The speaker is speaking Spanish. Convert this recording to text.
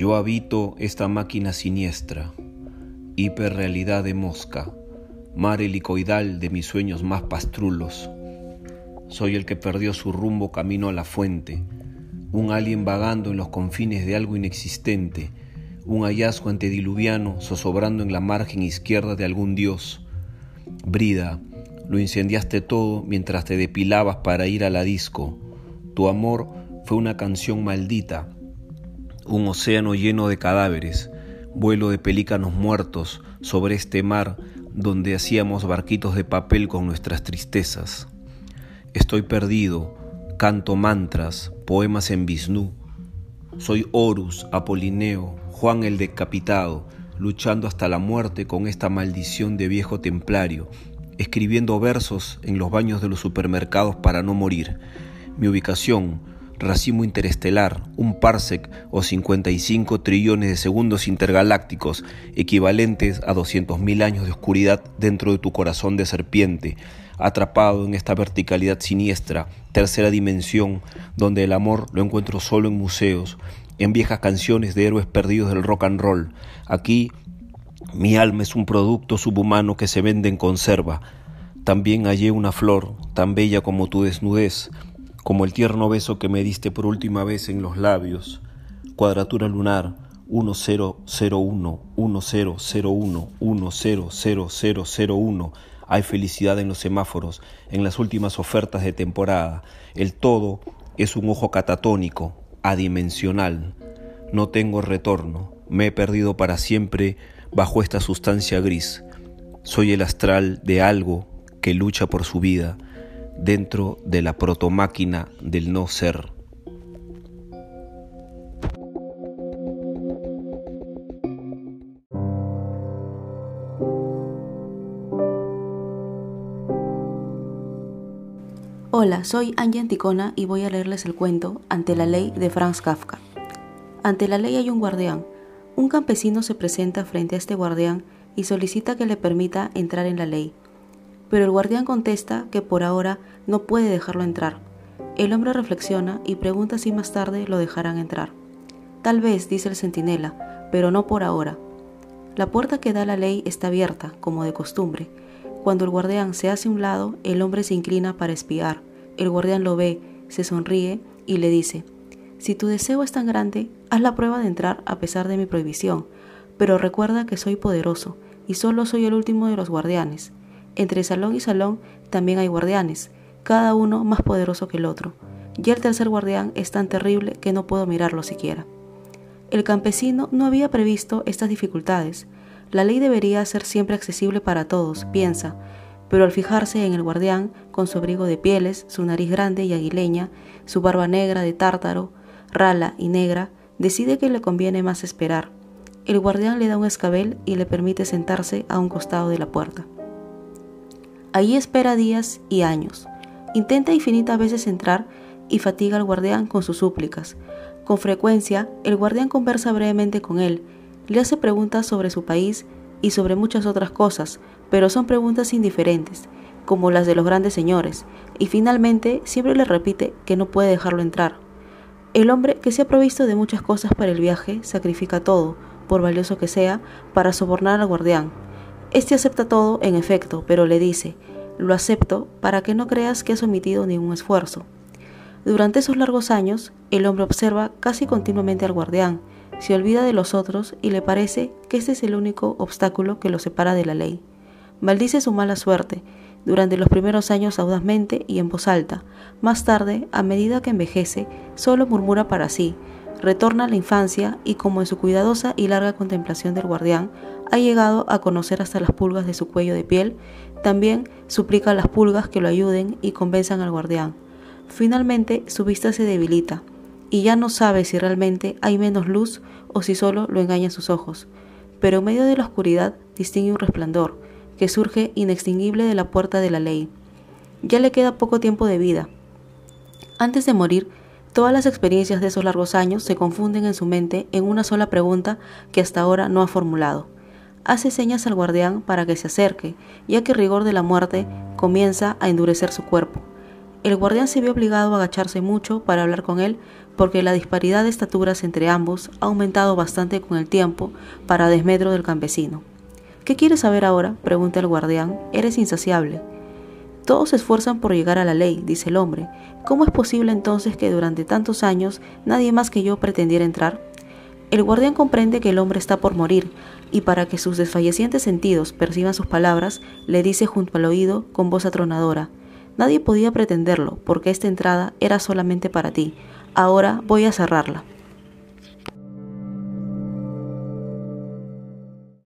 Yo habito esta máquina siniestra, hiperrealidad de mosca, mar helicoidal de mis sueños más pastrulos. Soy el que perdió su rumbo camino a la fuente, un alien vagando en los confines de algo inexistente, un hallazgo antediluviano zozobrando en la margen izquierda de algún dios. Brida, lo incendiaste todo mientras te depilabas para ir a la disco. Tu amor fue una canción maldita, un océano lleno de cadáveres, vuelo de pelícanos muertos sobre este mar donde hacíamos barquitos de papel con nuestras tristezas. Estoy perdido, canto mantras, poemas en Visnú. Soy Horus, Apolineo, Juan el decapitado, luchando hasta la muerte con esta maldición de viejo templario, escribiendo versos en los baños de los supermercados para no morir. Mi ubicación, racimo interestelar, un parsec o 55 trillones de segundos intergalácticos, equivalentes a 200.000 años de oscuridad dentro de tu corazón de serpiente, atrapado en esta verticalidad siniestra, tercera dimensión, donde el amor lo encuentro solo en museos, en viejas canciones de héroes perdidos del rock and roll. Aquí mi alma es un producto subhumano que se vende en conserva. También hallé una flor tan bella como tu desnudez, como el tierno beso que me diste por última vez en los labios. Cuadratura lunar 1001, 1001, 100001. Hay felicidad en los semáforos, en las últimas ofertas de temporada. El todo es un ojo catatónico, adimensional. No tengo retorno, me he perdido para siempre bajo esta sustancia gris. Soy el astral de algo que lucha por su vida dentro de la protomáquina del no ser. Hola, soy Angie Anticona y voy a leerles el cuento Ante la ley de Franz Kafka. Ante la ley hay un guardián. Un campesino se presenta frente a este guardián y solicita que le permita entrar en la ley pero el guardián contesta que por ahora no puede dejarlo entrar. El hombre reflexiona y pregunta si más tarde lo dejarán entrar. Tal vez, dice el centinela, pero no por ahora. La puerta que da la ley está abierta, como de costumbre. Cuando el guardián se hace a un lado, el hombre se inclina para espiar. El guardián lo ve, se sonríe y le dice, si tu deseo es tan grande, haz la prueba de entrar a pesar de mi prohibición, pero recuerda que soy poderoso y solo soy el último de los guardianes. Entre salón y salón también hay guardianes, cada uno más poderoso que el otro. Y el tercer guardián es tan terrible que no puedo mirarlo siquiera. El campesino no había previsto estas dificultades. La ley debería ser siempre accesible para todos, piensa, pero al fijarse en el guardián, con su abrigo de pieles, su nariz grande y aguileña, su barba negra de tártaro, rala y negra, decide que le conviene más esperar. El guardián le da un escabel y le permite sentarse a un costado de la puerta. Allí espera días y años. Intenta infinitas veces entrar y fatiga al guardián con sus súplicas. Con frecuencia, el guardián conversa brevemente con él, le hace preguntas sobre su país y sobre muchas otras cosas, pero son preguntas indiferentes, como las de los grandes señores, y finalmente siempre le repite que no puede dejarlo entrar. El hombre que se ha provisto de muchas cosas para el viaje sacrifica todo, por valioso que sea, para sobornar al guardián, este acepta todo, en efecto, pero le dice, lo acepto para que no creas que has omitido ningún esfuerzo. Durante esos largos años, el hombre observa casi continuamente al guardián, se olvida de los otros y le parece que este es el único obstáculo que lo separa de la ley. Maldice su mala suerte, durante los primeros años audazmente y en voz alta. Más tarde, a medida que envejece, solo murmura para sí, retorna a la infancia y como en su cuidadosa y larga contemplación del guardián, ha llegado a conocer hasta las pulgas de su cuello de piel, también suplica a las pulgas que lo ayuden y convenzan al guardián. Finalmente su vista se debilita y ya no sabe si realmente hay menos luz o si solo lo engañan sus ojos. Pero en medio de la oscuridad distingue un resplandor que surge inextinguible de la puerta de la ley. Ya le queda poco tiempo de vida. Antes de morir, todas las experiencias de esos largos años se confunden en su mente en una sola pregunta que hasta ahora no ha formulado hace señas al guardián para que se acerque, ya que el rigor de la muerte comienza a endurecer su cuerpo. El guardián se vio obligado a agacharse mucho para hablar con él porque la disparidad de estaturas entre ambos ha aumentado bastante con el tiempo para desmedro del campesino. ¿Qué quieres saber ahora? pregunta el guardián. Eres insaciable. Todos se esfuerzan por llegar a la ley, dice el hombre. ¿Cómo es posible entonces que durante tantos años nadie más que yo pretendiera entrar? El guardián comprende que el hombre está por morir, y para que sus desfallecientes sentidos perciban sus palabras, le dice junto al oído con voz atronadora, Nadie podía pretenderlo, porque esta entrada era solamente para ti. Ahora voy a cerrarla.